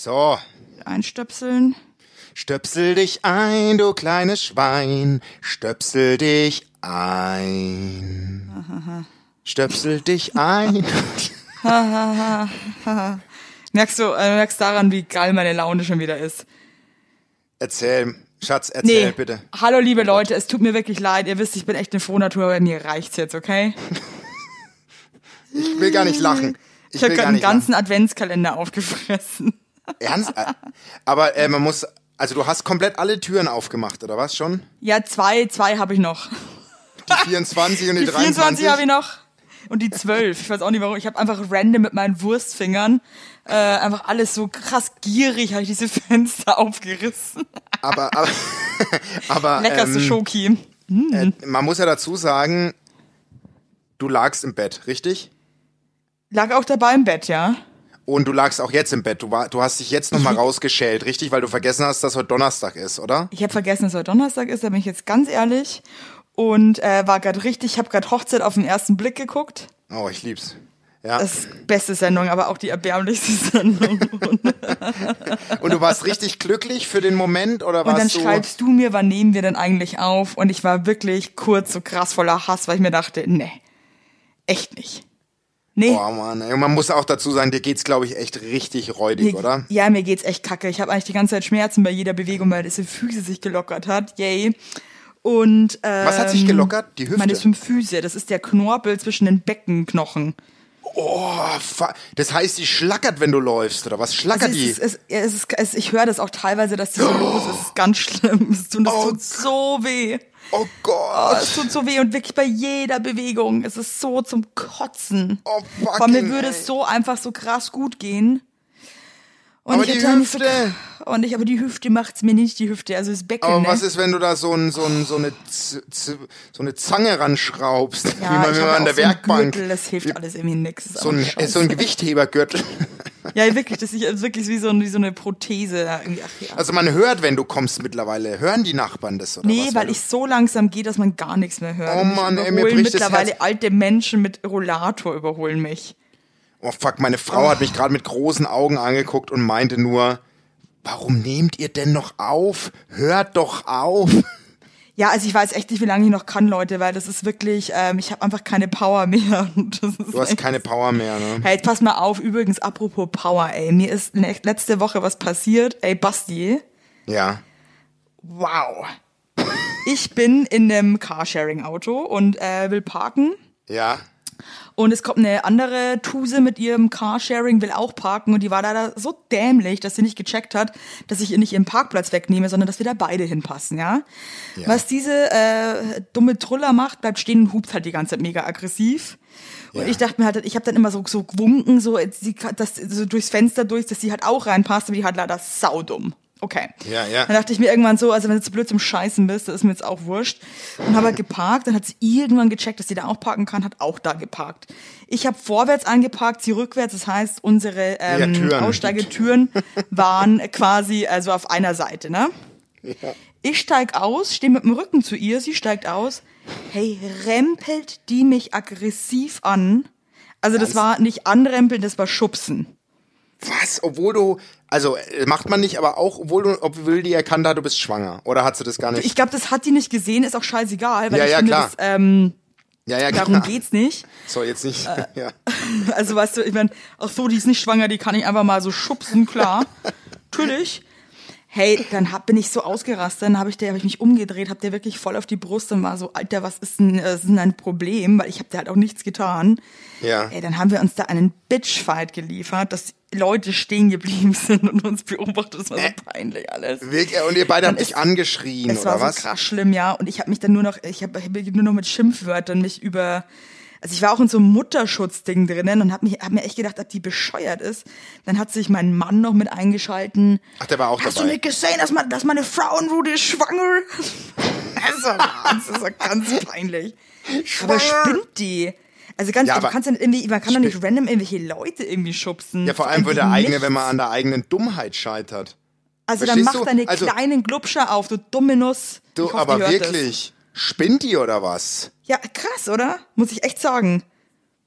So, Einstöpseln. stöpsel dich ein, du kleines Schwein. Stöpsel dich ein. Stöpsel dich ein. Merkst du, äh, merkst daran, wie geil meine Laune schon wieder ist. Erzähl, Schatz, erzähl Nee, bitte. hallo liebe Leute, es tut mir wirklich leid. Ihr wisst, ich bin echt eine Frohnatur, aber mir reicht's jetzt, okay? Ich will gar nicht lachen. Ich, Ich habe gerade nicht ganzen Adventskalender aufgefressen. Ernst? Aber äh, man muss, also du hast komplett alle Türen aufgemacht, oder was schon? Ja, zwei, zwei habe ich noch. Die 24 und die, Die 24 23? habe ich noch. Und die 12. Ich weiß auch nicht warum. Ich habe einfach random mit meinen Wurstfingern äh, einfach alles so krass gierig, habe ich diese Fenster aufgerissen. Aber, aber, aber Leckerste ähm, Schoki. äh, man muss ja dazu sagen, du lagst im Bett, richtig? Lag auch dabei im Bett, ja. Und du lagst auch jetzt im Bett. Du, war, du hast dich jetzt nochmal rausgeschält, richtig? Weil du vergessen hast, dass heute Donnerstag ist, oder? Ich habe vergessen, dass heute Donnerstag ist, da bin ich jetzt ganz ehrlich. Und äh, war gerade richtig, ich habe gerade Hochzeit auf den ersten Blick geguckt. Oh, ich lieb's. Ja. Das ist beste Sendung, aber auch die erbärmlichste Sendung. Und, Und du warst richtig glücklich für den Moment oder und dann warst du? schreibst du mir, wann nehmen wir denn eigentlich auf? Und ich war wirklich kurz so krass voller Hass, weil ich mir dachte, nee, echt nicht. Nee. Boah, Mann. ey. Man muss auch dazu sagen, dir geht's, glaube ich, echt richtig räudig, Mir- oder? Ja, mir geht's echt kacke. Ich habe eigentlich die ganze Zeit Schmerzen bei jeder Bewegung, weil diese Füße sich gelockert hat. Yay. Und ähm, Was hat sich gelockert? Die Hüfte? Meine Symphyse, das ist der Knorpel zwischen den Beckenknochen. Oh, das heißt, die schlackert, wenn du läufst, oder was? Schlackert Also die? es, ist, es, es, ist, es, ich höre das auch teilweise, dass die so los ist. Es ist ganz schlimm. Es tut, es Oh tut so weh. Oh Oh, Gott. es tut so weh und wirklich bei jeder Bewegung. Es ist so zum Kotzen. Oh, fucking, Aber mir würde ey. es so einfach so krass gut gehen. Und Aber die eigentlich so- Hüfte? und ich, aber die Hüfte macht's mir nicht, die Hüfte, also das Becken. Aber ne? was ist, wenn du da so, ein, so, ein, so, eine, Z Z so eine Zange ranschraubst? ja, wie man, ich wenn man an der so Werkbank. Gürtel, das hilft alles irgendwie nix. So, ein, so ein. Gewichthebergürtel. Ja, wirklich, das ist wirklich wie so, ein- wie so eine Prothese. Ach, ja. Also man hört, wenn du kommst mittlerweile. Hören die Nachbarn das oder Nee, was? weil du- ich so langsam gehe, dass man gar nichts mehr hört. Oh Mann, ey, mir bricht das mittlerweile Herz. alte Menschen mit Rollator überholen mich. Oh fuck, meine Frau hat mich gerade mit großen Augen angeguckt und meinte nur, warum nehmt ihr denn noch auf? Hört doch auf. Ja, also ich weiß echt nicht, wie lange ich noch kann, Leute, weil das ist wirklich, ähm, ich habe einfach keine Power mehr. Du hast keine Power mehr, ne? Hey, jetzt pass mal auf, übrigens, apropos Power, ey, mir ist le- letzte Woche was passiert. Ey, Basti, Ja. wow. Ich bin in einem Carsharing-Auto und äh, will parken. Ja. Und es kommt eine andere Tuse mit ihrem Carsharing, will auch parken und die war leider so dämlich, dass sie nicht gecheckt hat, dass ich ihr nicht ihren Parkplatz wegnehme, sondern dass wir da beide hinpassen, ja. Ja. Was diese äh, dumme Truller macht, bleibt stehen und hupt halt die ganze Zeit mega aggressiv. Und Ja. ich dachte mir halt, ich habe dann immer so, so gewunken, so, sie, dass, so durchs Fenster durch, dass sie halt auch reinpasst, aber die hat leider saudumm. Okay. Ja, ja. Dann dachte ich mir irgendwann so, also wenn du zu blöd zum Scheißen bist, das ist mir jetzt auch wurscht. Und habe halt geparkt, dann hat sie irgendwann gecheckt, dass sie da auch parken kann, hat auch da geparkt. Ich habe vorwärts angeparkt, sie rückwärts, das heißt, unsere ähm, Ja, Türen. Aussteigetüren waren quasi also auf einer Seite, ne? Ich steig aus, stehe mit dem Rücken zu ihr, sie steigt aus. Hey, rempelt die mich aggressiv an. Also das war nicht anrempeln, das war schubsen. Was? Obwohl du, also äh, macht man nicht, aber auch, obwohl du, obwohl die erkannt hat, du bist schwanger. Oder hat sie das gar nicht? Ich glaube, das hat die nicht gesehen, ist auch scheißegal, weil Ja, ich ja, finde, klar. das, ähm, ja, ja, darum klar. geht's nicht. So, jetzt nicht. Äh. ja. Also weißt du, ich meine, ach so, die ist nicht schwanger, die kann ich einfach mal so schubsen, klar. Natürlich. Hey, dann hab, bin ich so ausgerastet, dann habe ich, der- hab ich mich umgedreht, hab der wirklich voll auf die Brust und war so, Alter, was ist denn, äh, was ist denn ein Problem? Weil ich habe der halt auch nichts getan. Ja. Ey, dann haben wir uns da einen Bitchfight geliefert, dass Leute stehen geblieben sind und uns beobachtet. Das war so peinlich alles. Wirklich? Und ihr beide Dann habt dich angeschrien, Es oder war was? so krass schlimm, ja. Und ich habe mich dann nur noch, ich habe hab nur noch mit Schimpfwörtern mich über, also ich war auch in so einem Mutterschutzding drinnen und habe mich, hab mir echt gedacht, ob die bescheuert ist. Dann hat sich mein Mann noch mit eingeschalten. Ach, der war auch Hast dabei. du nicht gesehen, dass, man, dass meine Frauenrude ist schwanger? das das war ganz peinlich. Aber spinnt die? Also ganz Ja, ehrlich, du kannst ja nicht irgendwie, man kann doch nicht random irgendwelche Leute irgendwie schubsen. Ja, vor allem für der eigene, nichts. wenn man an der eigenen Dummheit scheitert. Also dann Verstehst mach du? deine Also- kleinen Glubscher auf, du dumme Nuss. Du, hoffe, aber hört das. Spinnt die oder was? Ja, krass, oder? Muss ich echt sagen.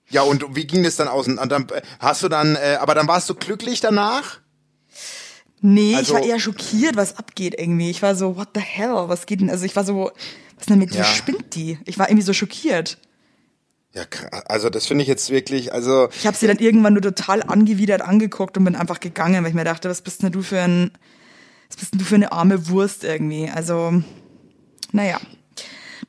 Ja, und wie ging das dann aus? Und dann, hast du dann, äh, aber dann warst du glücklich danach? Nee, Also- ich war eher schockiert, was abgeht irgendwie. Ich war so, what the hell, was geht denn? Also ich war so, was ist denn mit Ja. dir? Spinnt die? Ich war irgendwie so schockiert. Ja, also das finde ich jetzt wirklich, also Ich habe sie dann irgendwann nur total angewidert angeguckt und bin einfach gegangen, weil ich mir dachte, was bist denn du für ein, was bist denn du für eine arme Wurst irgendwie? Also, naja.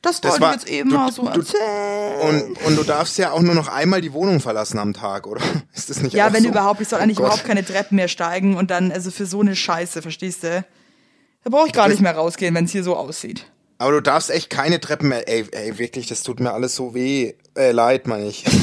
Das, Das wollte war- ich jetzt eben du- mal so du- erzählen. und, und du darfst ja auch nur noch einmal die Wohnung verlassen am Tag, oder? Ist das nicht Ja, wenn so? überhaupt, ich soll eigentlich Oh überhaupt keine Treppen mehr steigen und dann, also für so eine Scheiße, verstehst du? Da brauche ich gar nicht mehr rausgehen, wenn es hier so aussieht. Aber du darfst echt keine Treppen mehr. Ey, ey, wirklich, das tut mir alles so weh. Äh, leid, meine ich.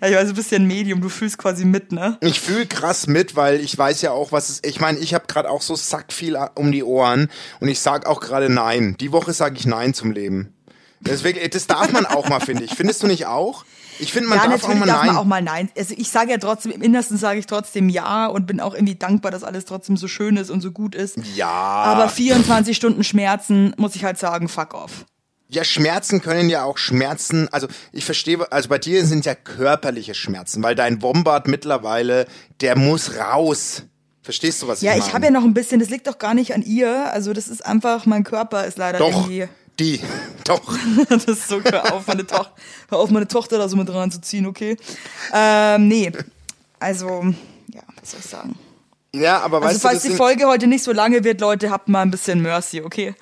Ja, ich weiß, du bist ja ein Medium, du fühlst quasi mit, ne? Ich fühle krass mit, weil ich weiß ja auch, was es. Ich meine, ich habe gerade auch so sack viel um die Ohren und ich sag auch gerade Nein. Die Woche sage ich Nein zum Leben. Wirklich, das darf man auch mal, finde ich. Findest du nicht auch? Ich finde, man ja, darf auch mal darf Nein. man auch mal nein. Also ich sage ja trotzdem, im Innersten sage ich trotzdem ja und bin auch irgendwie dankbar, dass alles trotzdem so schön ist und so gut ist. ja. Aber 24 Stunden Schmerzen, muss ich halt sagen, fuck off. Ja, Schmerzen können ja auch Schmerzen, also ich verstehe, also bei dir sind ja körperliche Schmerzen, weil dein Bombard mittlerweile, der muss raus. Verstehst du, was Ja, ich ich meine? habe ja noch ein bisschen, das liegt doch gar nicht an ihr. Also das ist einfach, mein Körper ist leider Doch, irgendwie. Die, doch. Das ist so, hör auf, meine Tochter, hör auf, meine Tochter da so mit reinzuziehen, okay? Ähm, nee. Also, ja, was soll ich sagen? Ja, aber Also weißt du, falls die deswegen- Folge heute nicht so lange wird, Leute, habt mal ein bisschen Mercy, okay?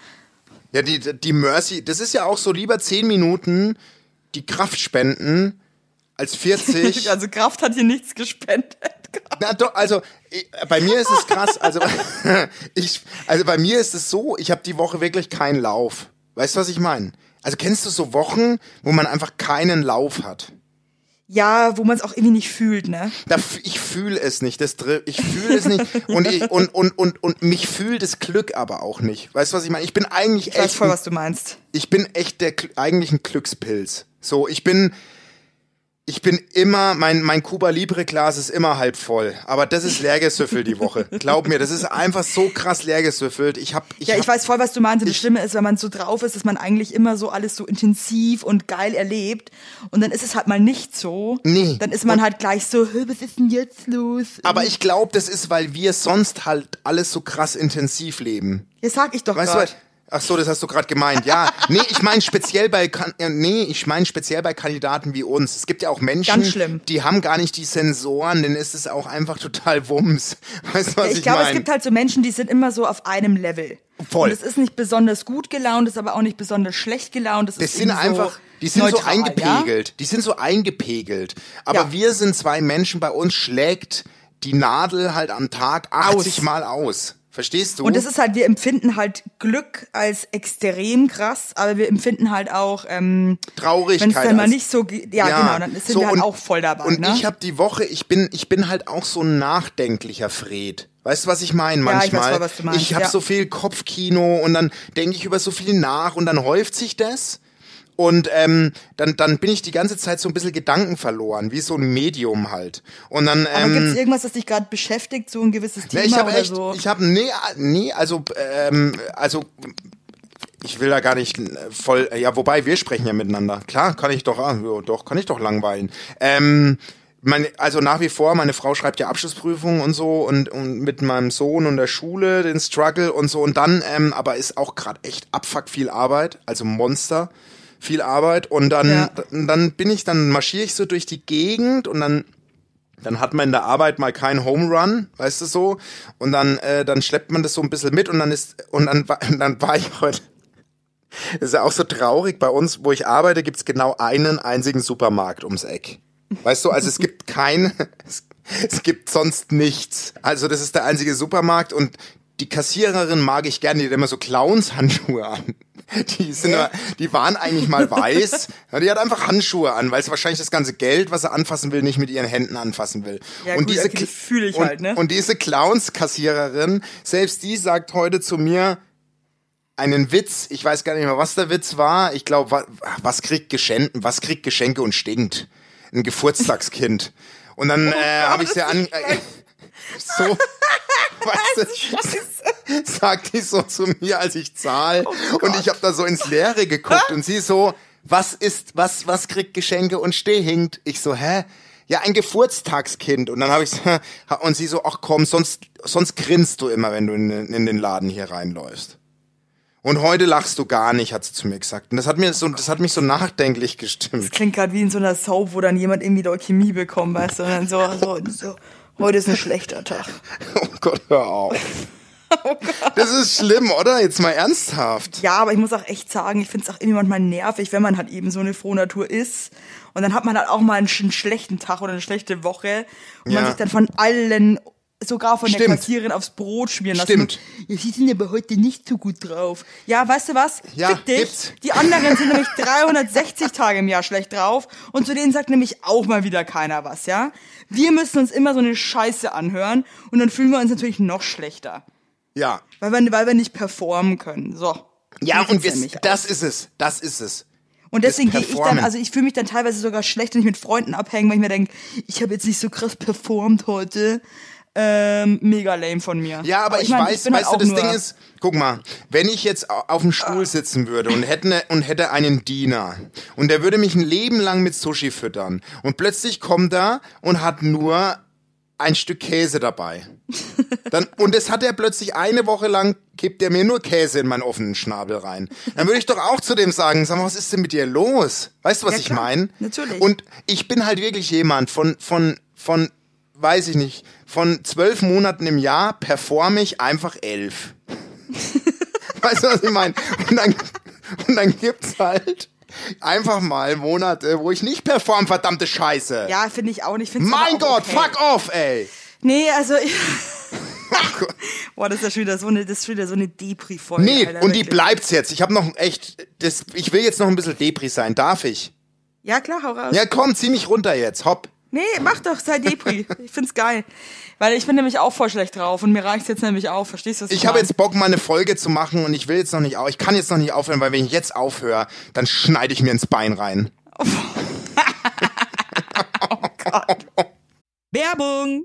Ja, die, die Mercy, das ist ja auch so lieber 10 Minuten die Kraft spenden als 40. Also Kraft hat hier nichts gespendet. Na doch, also ich, bei mir ist es krass, also ich also bei mir ist es so, ich habe die Woche wirklich keinen Lauf. Weißt du, was ich meine? Also kennst du so Wochen, wo man einfach keinen Lauf hat? Ja, wo man es auch irgendwie nicht fühlt, ne? Ich fühle es nicht, das ich fühle es nicht und, ich, und, und, und, und mich fühlt das Glück aber auch nicht. Weißt du, was ich meine? Ich bin eigentlich Ich weiß echt voll, ein was du meinst. ich bin echt der eigentlich ein Glückspilz. So, ich bin ich bin immer mein mein Cuba Libre Glas ist immer halb voll, aber das ist leer gesüffelt die Woche. Glaub mir, das ist einfach so krass leer gesüffelt. Ich hab ich Ja, ich hab, weiß voll, was du meinst. Und das ich- Schlimme ist, wenn man so drauf ist, dass man eigentlich immer so alles so intensiv und geil erlebt. Und dann ist es halt mal nicht so. Nee. Dann ist man halt gleich so, "Hä, was ist denn jetzt los? aber ich glaube, das ist, weil wir sonst halt alles so krass intensiv leben. Ja, sag ich doch Weißt grad. Ach so, das hast du gerade gemeint. Ja, nee, ich meine speziell bei äh, nee, ich meine speziell bei Kandidaten wie uns. Es gibt ja auch Menschen, die haben gar nicht die Sensoren, denen ist es auch einfach total Wumms. Weißt du, was Ja, ich, ich glaube, es gibt halt so Menschen, die sind immer so auf einem Level. Voll. Und es ist nicht besonders gut gelaunt, ist aber auch nicht besonders schlecht gelaunt. Das ist sind einfach, so die sind neutral, so eingepegelt. Die sind so eingepegelt. Aber Ja. wir sind zwei Menschen, bei uns schlägt die Nadel halt am Tag 80 Aus. Mal aus. Verstehst du? Und das ist halt, wir empfinden halt Glück als extrem krass, aber wir empfinden halt auch, ähm, Traurigkeit. wenn es dann mal nicht so, ge- ja, genau, dann sind so, wir halt und- auch voll dabei. Und ne? ich habe die Woche, ich bin, ich bin halt auch so ein nachdenklicher Fred. Weißt du, was ich meine Ja, ich weiß manchmal? ich habe ja. so viel Kopfkino und dann denke ich über so viel nach und dann häuft sich das. Und ähm, dann, dann bin ich die ganze Zeit so ein bisschen Gedanken verloren, wie so ein Medium halt. Und dann, aber ähm, gibt es irgendwas, das dich gerade beschäftigt, so ein gewisses Thema ich habe oder echt, so? ich habe nee, nee, also ähm, also ich will da gar nicht voll, ja, wobei wir sprechen ja miteinander. Klar, kann ich doch, ah, ja, doch, kann ich doch langweilen. Ähm, meine, also nach wie vor, meine Frau schreibt ja Abschlussprüfungen und so und, und mit meinem Sohn und der Schule den Struggle und so und dann, ähm, aber ist auch gerade echt abfuck viel Arbeit, also Monster, viel Arbeit und dann, Ja. dann bin ich, dann marschiere ich so durch die Gegend und dann dann hat man in der Arbeit mal keinen Home Run, weißt du so, und dann äh, dann schleppt man das so ein bisschen mit und dann ist und dann war- und dann war ich heute das ist ja auch so traurig bei uns, wo ich arbeite, gibt's genau einen einzigen Supermarkt ums Eck. Weißt du, also es gibt kein es, es gibt sonst nichts. Also das ist der einzige Supermarkt und die Kassiererin mag ich gerne, die hat immer so Clowns-Handschuhe an. Die, sind immer, die waren eigentlich mal weiß. Die hat einfach Handschuhe an, weil sie wahrscheinlich das ganze Geld, was sie anfassen will, nicht mit ihren Händen anfassen will. Ja, und gut, diese, okay, das fühle ich und, halt, ne? Und diese Clowns-Kassiererin, selbst die sagt heute zu mir, einen Witz, ich weiß gar nicht mehr, was der Witz war. Ich glaube, was, was kriegt Geschenke, was kriegt Geschenke und stinkt? Ein Geburtstagskind. Und dann äh, habe ich sie an äh, so weißt du, sagt die so zu mir, als ich zahl und ich habe da so ins Leere geguckt und sie so, was ist, was, was kriegt Geschenke und stinkt? Ich so, hä? Ja, ein Geburtstagskind. Und dann habe ich und sie so, ach komm, sonst, sonst grinst du immer, wenn du in, in den Laden hier reinläufst. Und heute lachst du gar nicht, hat sie zu mir gesagt. Und das hat mir so, das hat mich so nachdenklich gestimmt. Das klingt gerade wie in so einer Soap, wo dann jemand irgendwie Leukämie bekommt, weißt du, und dann so, so, so, heute ist ein schlechter Tag. Oh Gott, hör auf. Oh das ist schlimm, oder? Jetzt mal ernsthaft. Ja, aber ich muss auch echt sagen, ich finde es auch irgendwie manchmal nervig, wenn man halt eben so eine Frohnatur ist. Und dann hat man halt auch mal einen, schlechten Tag oder eine schlechte Woche. Und Ja. man sich dann von allen, sogar von der Stimmt. Kassierin aufs Brot schmieren lassen. Stimmt. Ja, sie sind aber heute nicht so gut drauf. Ja, weißt du was? Ja, Fick dich. gibt's. Die anderen sind nämlich 360 Tage im Jahr schlecht drauf. Und zu denen sagt nämlich auch mal wieder keiner was, ja? Wir müssen uns immer so eine Scheiße anhören. Und dann fühlen wir uns natürlich noch schlechter. Ja. Weil wir, weil wir nicht performen können. So. Ja, und wir, das ist es. Das ist es. Und deswegen gehe ich dann, also ich fühle mich dann teilweise sogar schlecht, wenn ich mit Freunden abhänge, weil ich mir denke, ich habe jetzt nicht so krass performt heute. Ähm, mega lame von mir. Ja, aber ich, mein, weiß, halt weißt du, auch das Ding ist, guck mal, wenn ich jetzt au- auf dem Stuhl sitzen würde und hätte, ne, und hätte einen Diener und der würde mich ein Leben lang mit Sushi füttern und plötzlich kommt er und hat nur ein Stück Käse dabei. Dann, und das hat er plötzlich eine Woche lang, kippt er mir nur Käse in meinen offenen Schnabel rein. Dann würde ich doch auch zu dem sagen, sag mal, was ist denn mit dir los? Weißt du, was Ja, ich meine? natürlich. Und ich bin halt wirklich jemand von, von, von, weiß ich nicht, von zwölf Monaten im Jahr performe ich einfach elf. weißt du, was ich meine? Und dann, und dann gibt's halt einfach mal Monate, wo ich nicht perform, verdammte Scheiße. Ja, finde ich auch nicht. Find's mein Gott, okay. fuck off, ey. Nee, also ich. Boah, das ist ja schon wieder so eine, das ist schon wieder so eine Depri-Folge. Nee, Alter, und die wirklich. bleibt's jetzt. Ich habe noch echt, das, ich will jetzt noch ein bisschen Depri sein. Darf ich? Ja, klar, hau raus. Ja, komm, zieh mich runter jetzt. Hopp. Nee, mach doch, sei Depri. ich find's geil. Weil ich bin nämlich auch voll schlecht drauf und mir reicht's jetzt nämlich auch. Verstehst du, was ich habe jetzt Bock, mal eine Folge zu machen und ich will jetzt noch nicht auf. Ich kann jetzt noch nicht aufhören, weil wenn ich jetzt aufhöre, dann schneide ich mir ins Bein rein. Werbung!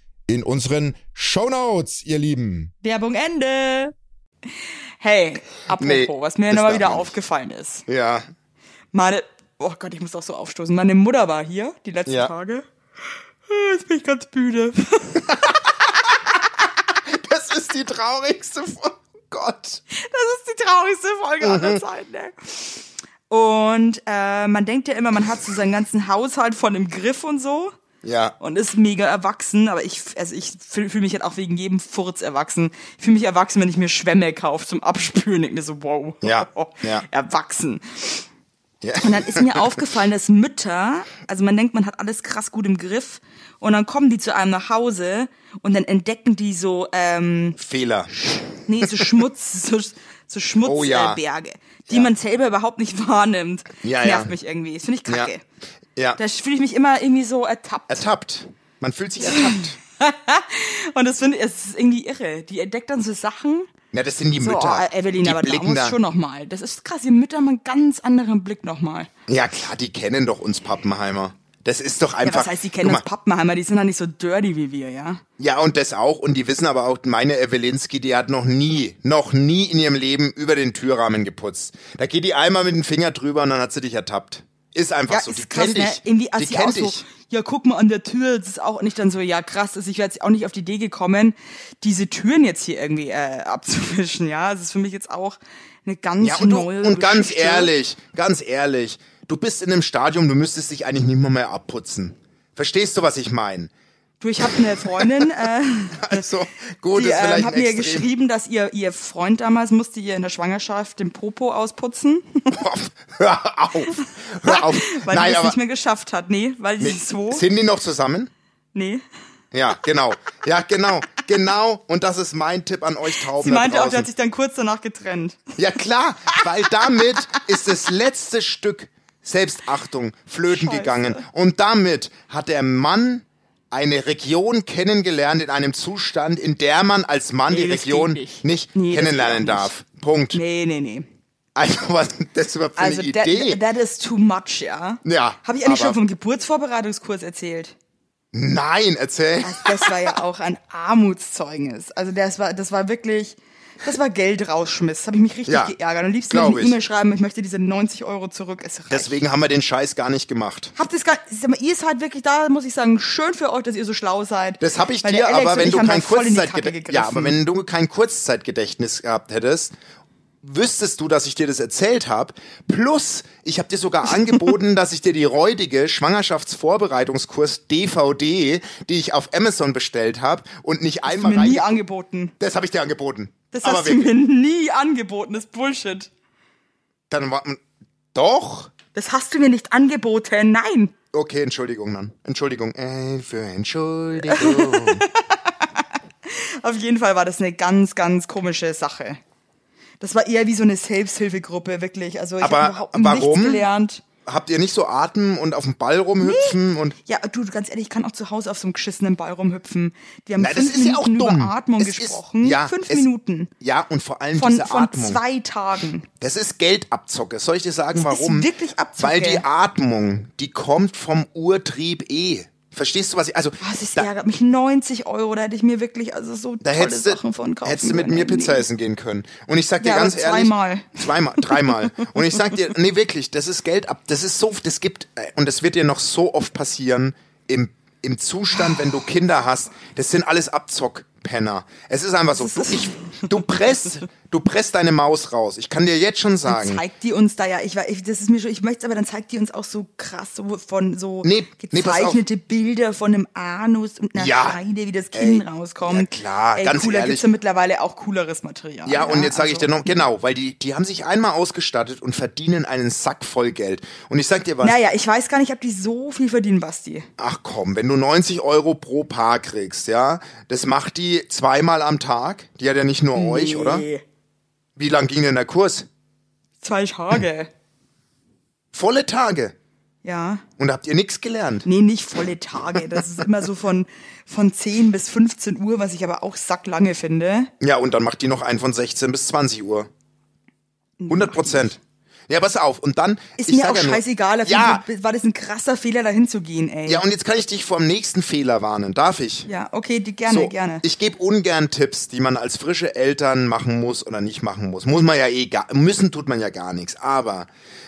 in unseren Shownotes, ihr Lieben. Werbung Ende. Hey, apropos, Nee, was mir nochmal wieder nicht. aufgefallen ist. Ja. Meine, oh Gott, ich muss auch so aufstoßen. Meine Mutter war hier die letzten Ja. Tage. Äh, Jetzt bin ich ganz müde. Das ist die traurigste Folge. Gott. Das ist die traurigste Folge aller Zeiten, ey. Und äh, man denkt ja immer, man hat so seinen ganzen Haushalt von im Griff und so Ja. und ist mega erwachsen, aber ich, also ich fühle fühl mich halt auch wegen jedem Furz erwachsen. Ich fühle mich erwachsen, wenn ich mir Schwämme kaufe zum Abspülen. Ich mir so, wow, Ja, ja. erwachsen. ja. Und dann ist mir aufgefallen, dass Mütter, also man denkt, man hat alles krass gut im Griff und dann kommen die zu einem nach Hause und dann entdecken die so, ähm, Fehler. nee, so Schmutz, so, so Schmutzberge, Oh ja. äh, Berge, die man selber überhaupt nicht wahrnimmt. Ja, Nervt ja. mich irgendwie. Das finde ich Ja. kacke. Ja. Da fühle ich mich immer irgendwie so ertappt. Ertappt. Man fühlt sich ertappt. Und das finde ich, es ist irgendwie irre. Die entdeckt dann so Sachen. Ja, das sind die So, Mütter. oh, Evelyn, die aber da blicken muss da. schon nochmal. Das ist krass, die Mütter haben einen ganz anderen Blick nochmal. Ja klar, die kennen doch uns Pappenheimer. Das ist doch Ja, einfach. was heißt, die kennen mal, Pappenheimer, die sind ja nicht so dirty wie wir, ja? Ja, und das auch. Und die wissen aber auch, meine Evelinski, die hat noch nie, noch nie in ihrem Leben über den Türrahmen geputzt. Da geht die einmal mit dem Finger drüber und dann hat sie dich ertappt. Ist einfach Ja, so. Die krass, kennt ne? dich. Irgendwie, als Die kennt so, dich. ja, guck mal an der Tür, das ist auch nicht dann so, ja, krass, also ich wäre jetzt auch nicht auf die Idee gekommen, diese Türen jetzt hier irgendwie äh, abzuwischen, ja. Das ist für mich jetzt auch eine ganz Ja, und, du, neue und ganz Geschichte. ehrlich, ganz ehrlich, du bist in einem Stadium, du müsstest dich eigentlich nicht mehr, mehr abputzen. Verstehst du, was ich meine? Du, ich habe eine Freundin, äh, Also, gut, die ist vielleicht ähm, hat mir Extrem. geschrieben, dass ihr, ihr Freund damals musste ihr in der Schwangerschaft den Popo ausputzen, Hör auf, hör auf. weil Nein, die es nicht mehr geschafft hat. Nee, weil nee, ist so. sind die noch zusammen? Nee. Ja, genau. Ja, genau. Genau. Und das ist mein Tipp an euch Tauben Sie meinte auch, der hat sich dann kurz danach getrennt. Ja klar, weil damit ist das letzte Stück Selbstachtung flöten Scheiße. gegangen. Und damit hat der Mann eine Region kennengelernt in einem Zustand, in der man als Mann Nee, die Region nicht. nicht, Nee, kennenlernen auch darf. Punkt. Nee, nee, nee. Also was ist das überhaupt für Also eine that, Idee? that is too much, ja. Ja, Habe ich eigentlich schon vom Geburtsvorbereitungskurs erzählt? Nein, erzähl. Das war ja auch ein Armutszeugnis. Also das war, das war wirklich, das war Geld rausschmiss. Habe ich mich richtig Ja, geärgert. Am liebsten eine. E-Mail schreiben, ich möchte diese 90 Euro zurück. Es. Deswegen haben wir den Scheiß gar nicht gemacht. Habt ihr's gar, mal, ihr seid wirklich da, muss ich sagen, schön für euch, dass ihr so schlau seid. Das habe ich dir, aber wenn ich du kein Kurzzeitgedächtnis, ja, aber wenn du kein Kurzzeitgedächtnis gehabt hättest, wüsstest du, dass ich dir das erzählt habe. Plus, ich habe dir sogar angeboten, dass ich dir die räudige Schwangerschaftsvorbereitungskurs DVD, die ich auf Amazon bestellt habe und nicht hast du einmal mir nie angeboten. Das habe ich dir angeboten. Das aber hast du mir nie angeboten, das ist Bullshit. Dann war doch. Das hast du mir nicht angeboten, nein. Okay, Entschuldigung dann. Entschuldigung. Äh, für Entschuldigung. Auf jeden Fall war das eine ganz, ganz komische Sache. Das war eher wie so eine Selbsthilfegruppe, wirklich. Also ich Aber habe überhaupt warum? nichts gelernt. Habt ihr nicht so Atem und auf dem Ball rumhüpfen und Ja, du, ganz ehrlich, ich kann auch zu Hause auf so einem geschissenen Ball rumhüpfen. Wir haben Na, das fünf ist ja auch Minuten dumm. über Atmung Es ist- gesprochen. ja, fünf es- Minuten. Ja, und vor allem Von, diese von Atmung. zwei Tagen. Das ist Geldabzocke. Soll ich dir sagen, Das ist warum? wirklich Abzocke. Weil die Atmung, die kommt vom Urtrieb eh. Verstehst du, was ich, also, Oh, das da, ärgert mich 90 Euro, da hätte ich mir wirklich also so da tolle hättest Sachen von kaufen hättest du mit mir Pizza essen gehen können. Und ich sag dir Ja, ganz aber ehrlich. zweimal. Zweimal, dreimal. Und ich sag dir, nee, wirklich, das ist Geld ab, das ist so, das gibt, äh, und das wird dir noch so oft passieren im, im Zustand, wenn du Kinder hast. Das sind alles Abzockpenner. Es ist einfach so, du, ich, du presst, du presst deine Maus raus. Ich kann dir jetzt schon sagen. zeigt die uns da ja, ich, ich das ist mir schon, ich möchte aber dann zeigt die uns auch so krass so von so Nee, nee, gezeichnete Bilder von einem Anus und einer Ja. Scheide, wie das Kind Ey, rauskommt. ja klar, Ey, ganz cooler ehrlich. gibt's ja mittlerweile auch cooleres Material. Ja, und jetzt sage ich also- dir noch, genau, weil die, die haben sich einmal ausgestattet und verdienen einen Sack voll Geld. Und ich sag dir was, Naja, ich weiß gar nicht, ob die so viel verdienen, Basti. ach komm, wenn du 90 Euro pro Paar kriegst, ja, das macht die zweimal am Tag. Die hat ja nicht nur euch, oder? Nee. Wie lang ging denn der Kurs? Zwei Tage. Volle Tage. ja. Und habt ihr nichts gelernt? Nee, nicht volle Tage. Das ist immer so von, von 10 bis 15 Uhr, was ich aber auch sacklange finde. Ja, und dann macht die noch einen von 16 bis 20 Uhr. 100 Prozent. Ja, pass auf. Und dann. Ist mir auch ja nur- scheißegal. Auf Ja, war das ein krasser Fehler, dahin zu gehen, ey. ja, und jetzt kann ich dich vor dem nächsten Fehler warnen. Darf ich? Ja, okay, die, gerne, So, gerne. Ich gebe ungern Tipps, die man als frische Eltern machen muss oder nicht machen muss. Muss man ja eh gar, müssen tut man ja gar nichts. Aber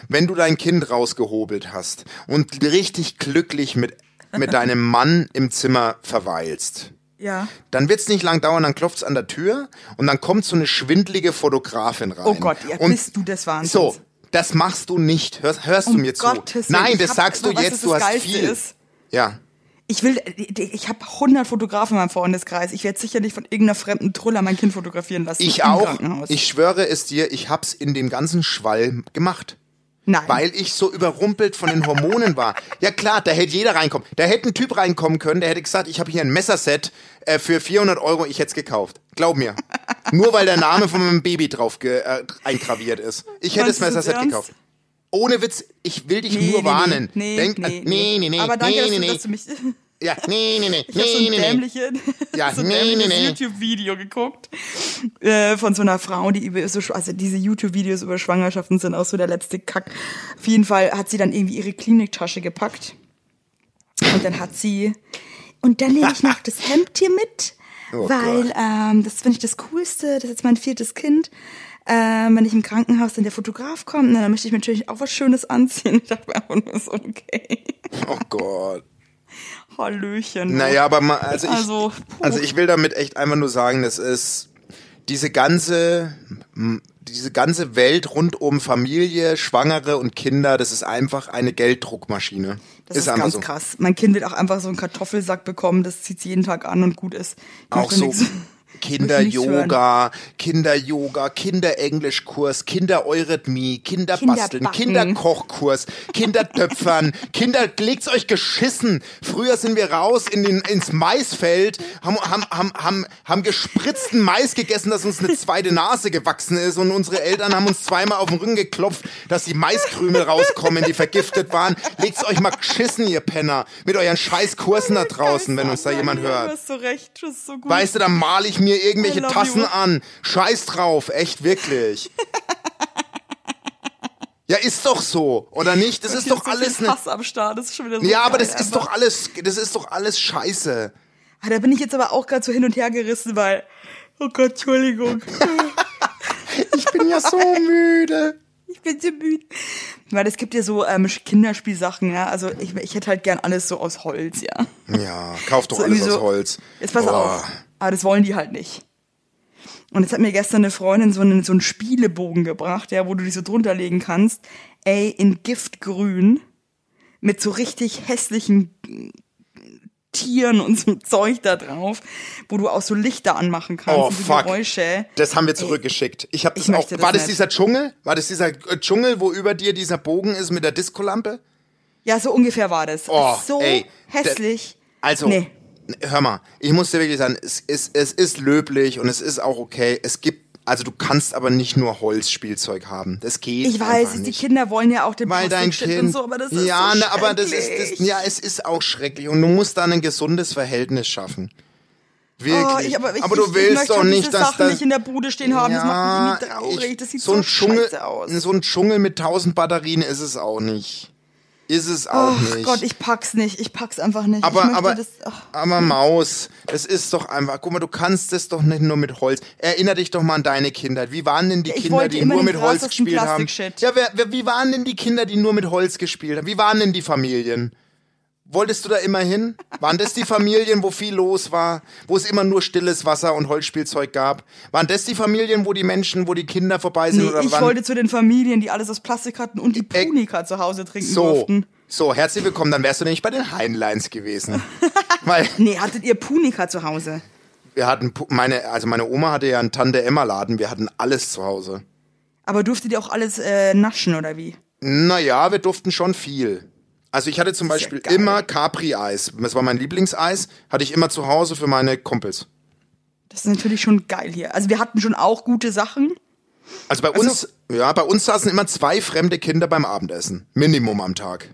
wenn du dein Kind rausgehobelt hast und richtig glücklich mit, mit deinem Mann im Zimmer verweilst, ja. dann wird's nicht lang dauern, dann klopft's an der Tür und dann kommt so eine schwindelige Fotografin rein. Oh Gott, ja, und bist du des Wahnsinns. So, das machst du nicht. Hörst, hörst du Um mir zu? Gottes Willen, Nein, ich das sagst du du, jetzt, du hast Geilste viel. ist? Ja. Ich will, ich habe 100 Fotografen in meinem Freundeskreis. Ich werde sicher nicht von irgendeiner fremden Truller mein Kind fotografieren lassen. Ich auch. Ich schwöre es dir, ich hab's in dem ganzen Schwall gemacht. Nein. Weil ich so überrumpelt von den Hormonen war. Ja klar, da hätte jeder reinkommen. Da hätte ein Typ reinkommen können, der hätte gesagt, ich habe hier ein Messerset äh, für 400 Euro, ich hätte es gekauft. Glaub mir. Nur weil der Name von meinem Baby drauf äh, eingraviert ist. Ich hätte Meinst du das Messerset ernst? gekauft. Ohne Witz, ich will dich nee, nur nee, warnen. Nee, Denk, nee, an- nee, nee, nee. Aber danke, nee, dass, nee, du, nee. dass du mich... Ja, nee, nee, nee. Ich habe so nee, ein nee, nee. dämliche, Ja, so ein nee, dämliches nee, nee. YouTube-Video geguckt äh, von so einer Frau, die über so, also diese YouTube-Videos über Schwangerschaften sind auch so der letzte Kack. Auf jeden Fall hat sie dann irgendwie ihre Kliniktasche gepackt Und dann hat sie, und dann nehme ich noch das Hemd hier mit, Oh weil ähm, das finde ich das Coolste, das ist jetzt mein viertes Kind. Ähm, wenn ich im Krankenhaus dann der Fotograf kommt, na, dann möchte ich mir natürlich auch was Schönes anziehen. Ich dachte mir einfach nur so, okay. Oh Gott. Hallöchen. Naja, aber mal, also ich, Also, also, ich will damit echt einfach nur sagen, das ist diese ganze, diese ganze Welt rund um Familie, Schwangere und Kinder, das ist einfach eine Gelddruckmaschine. Das ist, einfach ganz so. krass. Mein Kind wird auch einfach so einen Kartoffelsack bekommen, das zieht sie jeden Tag an und gut ist. Ich Auch so nix- Kinder-Yoga, Kinder-Yoga, Kinder-Englisch-Kurs, Kinder-Eurythmie, Kinderbasteln. Kinderkochkurs, Kindertöpfern, Kinder, legt's euch geschissen. Früher sind wir raus in den, ins Maisfeld, haben, haben, haben, haben, haben gespritzten Mais gegessen, dass uns eine zweite Nase gewachsen ist und unsere Eltern haben uns zweimal auf den Rücken geklopft, dass die Maiskrümel rauskommen, die vergiftet waren. Legt's euch mal geschissen, ihr Penner, mit euren scheiß Kursen da draußen, wenn uns da jemand hört. Du hast so recht, das ist so gut. Weißt du, dann male ich mir irgendwelche Tassen you. an. Scheiß drauf, echt wirklich. ja, ist doch so, oder nicht? Das ist Hier doch so alles viel ne Hass am Start, das ist schon wieder so Ja, aber das ist einfach. doch alles, das ist doch alles Scheiße. Ah, da bin ich jetzt aber auch gerade so hin und her gerissen, weil, oh Gott, Entschuldigung. Ich bin ja so müde. Ich bin so müde. Weil es gibt ja so ähm, Kinderspielsachen, ja. Also ich, ich hätte halt gern alles so aus Holz, ja. Ja, kauf doch So alles irgendwie aus so- Holz. Jetzt pass Boah. auf. Aber das wollen die halt nicht. Und jetzt hat mir gestern eine Freundin so einen, so einen Spielebogen gebracht, ja, wo du dich so drunter legen kannst. Ey, in Giftgrün. Mit so richtig hässlichen Tieren und so Zeug da drauf, wo du auch so Lichter anmachen kannst Oh, fuck. Geräusche. Das haben wir zurückgeschickt. Ich habe ich das auch. möchte das war das nicht. dieser Dschungel? War das dieser äh, Dschungel, wo über dir dieser Bogen ist mit der Diskolampe? Ja, so ungefähr war das. Oh, so ey, hässlich. Also, Nee. Hör mal, ich muss dir wirklich sagen, es ist, es ist löblich und es ist auch okay. Es gibt, also du kannst aber nicht nur Holzspielzeug haben. Das geht Ich weiß, einfach die nicht. Kinder wollen ja auch den weil dein Kind, und so, aber das ist ja, so ne, aber das ist, das, ja, es ist auch schrecklich und du musst da ein gesundes Verhältnis schaffen. Wirklich. Oh, ich, aber ich, aber du ich, willst doch nicht, dass Sachen das nicht in der Bude stehen haben. das macht mich traurig. das sieht so so, ein Dschungel, aus. so ein Dschungel mit tausend Batterien ist es auch nicht. Ist es auch Ach nicht. Gott, ich pack's nicht. Ich pack's einfach nicht. ich Aber, aber, das, aber Maus, das ist doch einfach, guck mal, du kannst das doch nicht nur mit Holz. Erinner dich doch mal an deine Kindheit. Wie waren denn die ich Kinder, die nur mit Holz gespielt haben? Ja, wer, wer, wie waren denn die Kinder, die nur mit Holz gespielt haben? Wie waren denn die Familien? Wolltest du da immer hin? Waren das die Familien, wo viel los war, wo es immer nur stilles Wasser und Holzspielzeug gab? Waren das die Familien, wo die Menschen, wo die Kinder vorbei sind Nee, oder ich wann? wollte zu den Familien, die alles aus Plastik hatten und die Äh, Punika zu Hause trinken so, durften. so, herzlich willkommen. Dann wärst du nämlich bei den Heinleins gewesen. Weil Nee, hattet ihr Punika zu Hause? wir hatten meine, also meine Oma hatte ja einen Tante Emma Laden. Wir hatten alles zu Hause. Aber durftet ihr auch alles äh, naschen oder wie? Naja, wir durften schon viel. Also ich hatte zum ja Beispiel geil. immer Capri-Eis. Das war mein Lieblingseis. Hatte ich immer zu Hause für meine Kumpels. Das ist natürlich schon geil hier. Also wir hatten schon auch gute Sachen. Also bei uns, ja, bei uns saßen immer zwei fremde Kinder beim Abendessen. Minimum am Tag.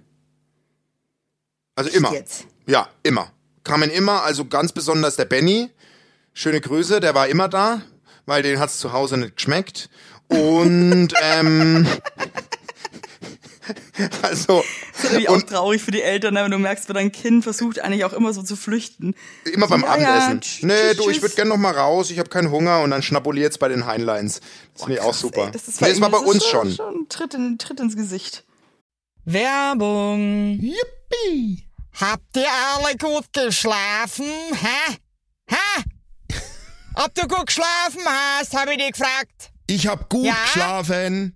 Also immer. jetzt? Ja, immer. Kamen immer, also ganz besonders der Benny. Schöne Grüße, der war immer da, weil den hat's zu Hause nicht geschmeckt. Und ähm, also Das ist irgendwie auch traurig für die Eltern, ne, wenn du merkst, wie dein Kind versucht eigentlich auch immer so zu flüchten. immer beim Ja, ja, Abendessen. tsch- nee, du, ich würde gern noch mal raus, ich habe keinen Hunger und dann schnapuliert's bei den Heinleins. Das finde ich auch super. ey, das ist, nee, das war bei das uns ist schon. schon ein Tritt, in, Tritt ins Gesicht. Werbung. Yippie! Habt ihr alle gut geschlafen? Hä? Hä? Ob du gut geschlafen hast, habe ich dich gefragt. Ich hab gut Ja? geschlafen.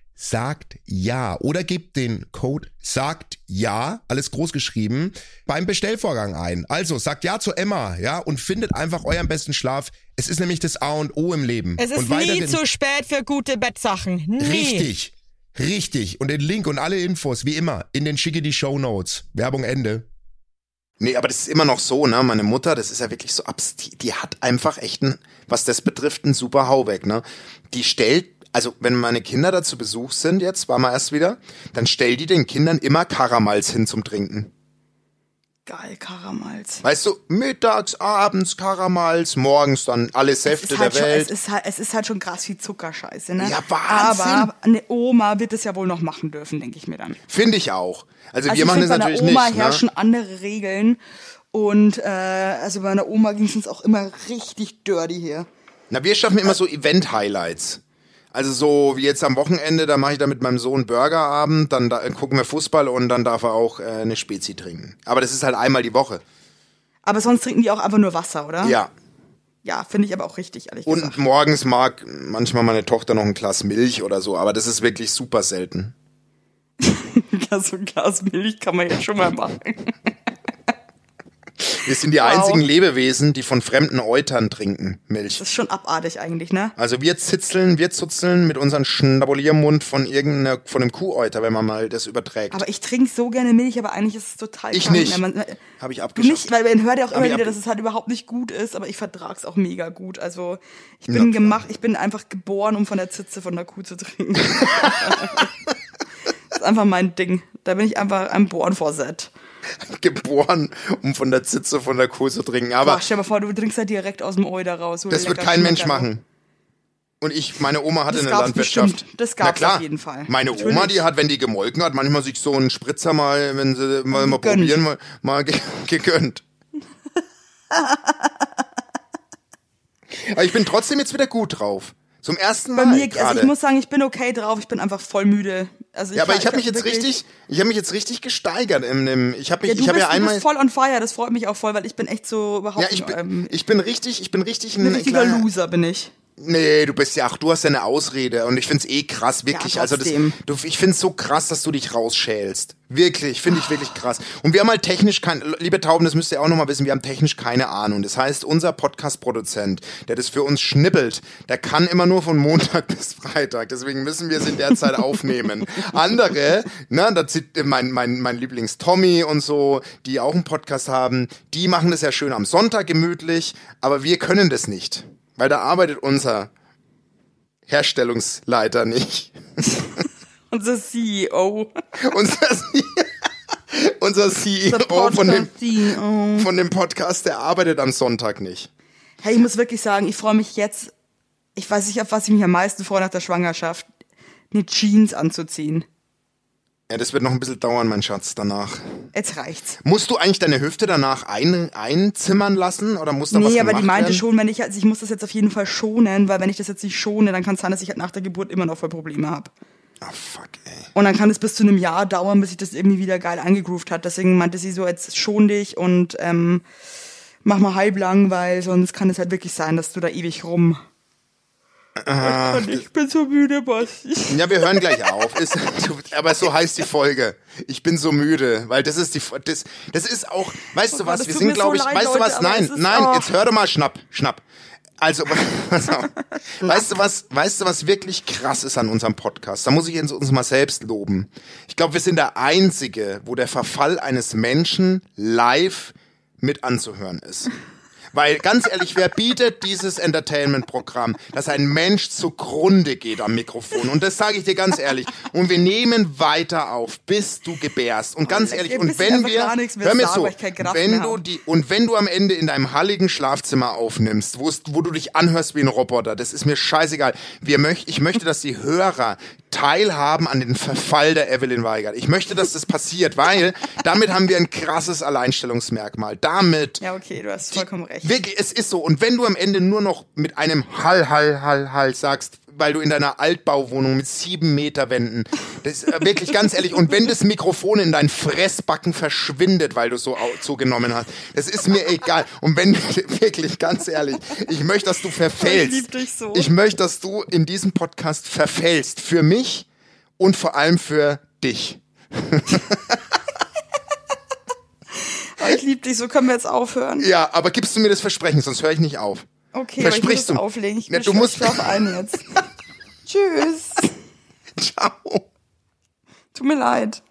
sagt ja oder gebt den Code sagt ja, alles groß geschrieben, beim Bestellvorgang ein. Also sagt ja zu Emma, ja, und findet einfach euren besten Schlaf. Es ist nämlich das A und O im Leben. Es ist und nie zu spät für gute Bettsachen. Nie. Richtig. Richtig. Und den Link und alle Infos, wie immer, in den schicke die Show Notes. Werbung Ende. Nee, aber das ist immer noch so, ne? Meine Mutter, das ist ja wirklich so abs, die, die hat einfach echt ein, was das betrifft, ein super Hauweg, ne? Die stellt, also wenn meine Kinder da zu Besuch sind, jetzt war mal erst wieder, dann stellt die den Kindern immer Karamals hin zum Trinken. Geil, Karamals. Weißt du, mittags, abends Karamals, morgens dann alle Säfte halt der schon, Welt. es, ist halt, es ist halt schon krass wie Zuckerscheiße, ne? Ja, Wahnsinn. Aber eine Oma wird es ja wohl noch machen dürfen, denke ich mir dann. Finde ich auch. Also, Also wir machen das bei natürlich einer Oma nicht. Ne? herrschen andere Regeln. Und äh, also bei einer Oma ging es auch immer richtig dirty hier. Na, wir schaffen immer so Event-Highlights. Also so wie jetzt am Wochenende, da mache ich da mit meinem Sohn Burgerabend, dann da, gucken wir Fußball und dann darf er auch äh, eine Spezi trinken. Aber das ist halt einmal die Woche. Aber sonst trinken die auch einfach nur Wasser, oder? Ja. Ja, finde ich aber auch richtig, ehrlich Und gesagt. morgens mag manchmal meine Tochter noch ein Glas Milch oder so, aber das ist wirklich super selten. Ja, so ein Glas Milch kann man jetzt schon mal machen. Wir sind die Wow. einzigen Lebewesen, die von fremden Eutern trinken Milch. Das ist schon abartig eigentlich, ne? Also wir zitzeln, wir zuzeln mit unserem Schnabuliermund von irgendeiner, von einem Kuhäuter, wenn man mal das überträgt. Aber ich trinke so gerne Milch, aber eigentlich ist es total Ich krank, nicht. ne? Man, Habe ich Du abgeschafft. nicht, weil man hört ja auch Hab immer ich wieder, dass es halt überhaupt nicht gut ist, aber ich vertrag's auch mega gut. Also ich bin klar. gemacht, ich bin einfach geboren, um von der Zitze von der Kuh zu trinken. das ist einfach mein Ding. Da bin ich einfach ein Born for that. geboren, um von der Zitze von der Kuh zu trinken. Aber Boah, stell dir mal vor, du trinkst halt direkt aus dem Euter raus. das wird kein Mensch machen. Und ich, meine Oma hatte Das eine Landwirtschaft. bestimmt. Das gab's klar. auf jeden Fall. Meine Oma, Natürlich. die hat, wenn die gemolken hat, manchmal sich so einen Spritzer mal, wenn sie mal, mal probieren, mal, mal ge gegönnt. Aber ich bin trotzdem jetzt wieder gut drauf. Zum ersten Bei Mal mir, also gerade. ich muss sagen, ich bin okay drauf, ich bin einfach voll müde. Also ja, aber ich habe hab mich jetzt richtig, ich habe mich jetzt richtig gesteigert im, im ich habe mich, Ja, du, ich habe ja einmal, du bist voll on fire, das freut mich auch voll, weil ich bin echt so überhaupt ja, ich bin, ähm, ich bin richtig, ich bin richtig ein ein richtiger kleiner- Loser bin ich. Nee, du bist ja, ach, du hast ja eine Ausrede und ich find's eh krass, wirklich. Ja, also das, du, ich find's so krass, dass du dich rausschälst. Wirklich, finde ich wirklich krass. Und wir haben halt technisch kein, liebe Tauben, das müsst ihr auch nochmal wissen, wir haben technisch keine Ahnung. Das heißt, unser Podcast-Produzent, der das für uns schnippelt, der kann immer nur von Montag bis Freitag. Deswegen müssen wir es in der Zeit aufnehmen. Andere, ne, da zieht mein, mein, mein Lieblings-Tommy und so, die auch einen Podcast haben, die machen das ja schön am Sonntag gemütlich, aber wir können das nicht. Weil da arbeitet unser Herstellungsleiter nicht. Unser CEO. unser, unser CEO Unser von dem, CEO. von dem Podcast, der arbeitet am Sonntag nicht. Hey, ich muss wirklich sagen, ich freue mich jetzt, ich weiß nicht, auf was ich mich am meisten freue nach der Schwangerschaft, eine Jeans anzuziehen. Ja, das wird noch ein bisschen dauern, mein Schatz, danach. Jetzt reicht's. Musst du eigentlich deine Hüfte danach ein, einzimmern lassen oder muss da was Nee, aber die meinte werden? schon, wenn ich, also ich muss das jetzt auf jeden Fall schonen, weil wenn ich das jetzt nicht schone, dann kann es sein, dass ich halt nach der Geburt immer noch voll Probleme habe. Ah, fuck, ey. Und dann kann es bis zu einem Jahr dauern, bis sich das irgendwie wieder geil eingegroovt hat. Deswegen meinte sie so, jetzt schon dich und ähm, mach mal halblang, weil sonst kann es halt wirklich sein, dass du da ewig rum. Und ich bin so müde, Basti. Ja, wir hören gleich auf. Ist, du, aber so heißt die Folge. Ich bin so müde, weil das ist die, das, das ist auch, weißt du Oh Gott, was, wir sind glaube so ich, leid, weißt du Leute, was, aber nein, nein, oh. jetzt hör doch mal, schnapp, schnapp. Also, weißt du was, weißt du was wirklich krass ist an unserem Podcast? Da muss ich uns mal selbst loben. Ich glaube, wir sind der einzige, wo der Verfall eines Menschen live mit anzuhören ist. Weil ganz ehrlich, wer bietet dieses Entertainment-Programm, dass ein Mensch zugrunde geht am Mikrofon? Und das sage ich dir ganz ehrlich. Und wir nehmen weiter auf, bis du gebärst. Und ganz ehrlich, und wenn wir, hör mir Kraft wenn du die und wenn du am Ende in deinem halligen Schlafzimmer aufnimmst, wo, wo du dich anhörst wie ein Roboter, das ist mir scheißegal. Wir möcht, ich möchte, dass die Hörer teilhaben an den Verfall der Evelyn Weigert. Ich möchte, dass das passiert, weil damit haben wir ein krasses Alleinstellungsmerkmal. Damit Ja, okay, du hast vollkommen recht. Wirklich, es ist so. Und wenn du am Ende nur noch mit einem Hall, Hall, Hall, Hall sagst, weil du in deiner Altbauwohnung mit sieben Meter Wänden, das ist äh, wirklich ganz ehrlich, und wenn das Mikrofon in dein Fressbacken verschwindet, weil du so zugenommen hast, das ist mir egal. Und wenn, wirklich, ganz ehrlich, ich möchte, dass du verfällst. Ich lieb dich so. Ich möchte, dass du in diesem Podcast verfällst. Für mich und vor allem für dich. Oh, ich liebe dich, so können wir jetzt aufhören. Ja, aber gibst du mir das Versprechen, sonst höre ich nicht auf. Okay, aber ich muss Versprichst du? auflegen. Ich Ja, du musst- schlaf ein jetzt. Tschüss. Ciao. Tut mir leid.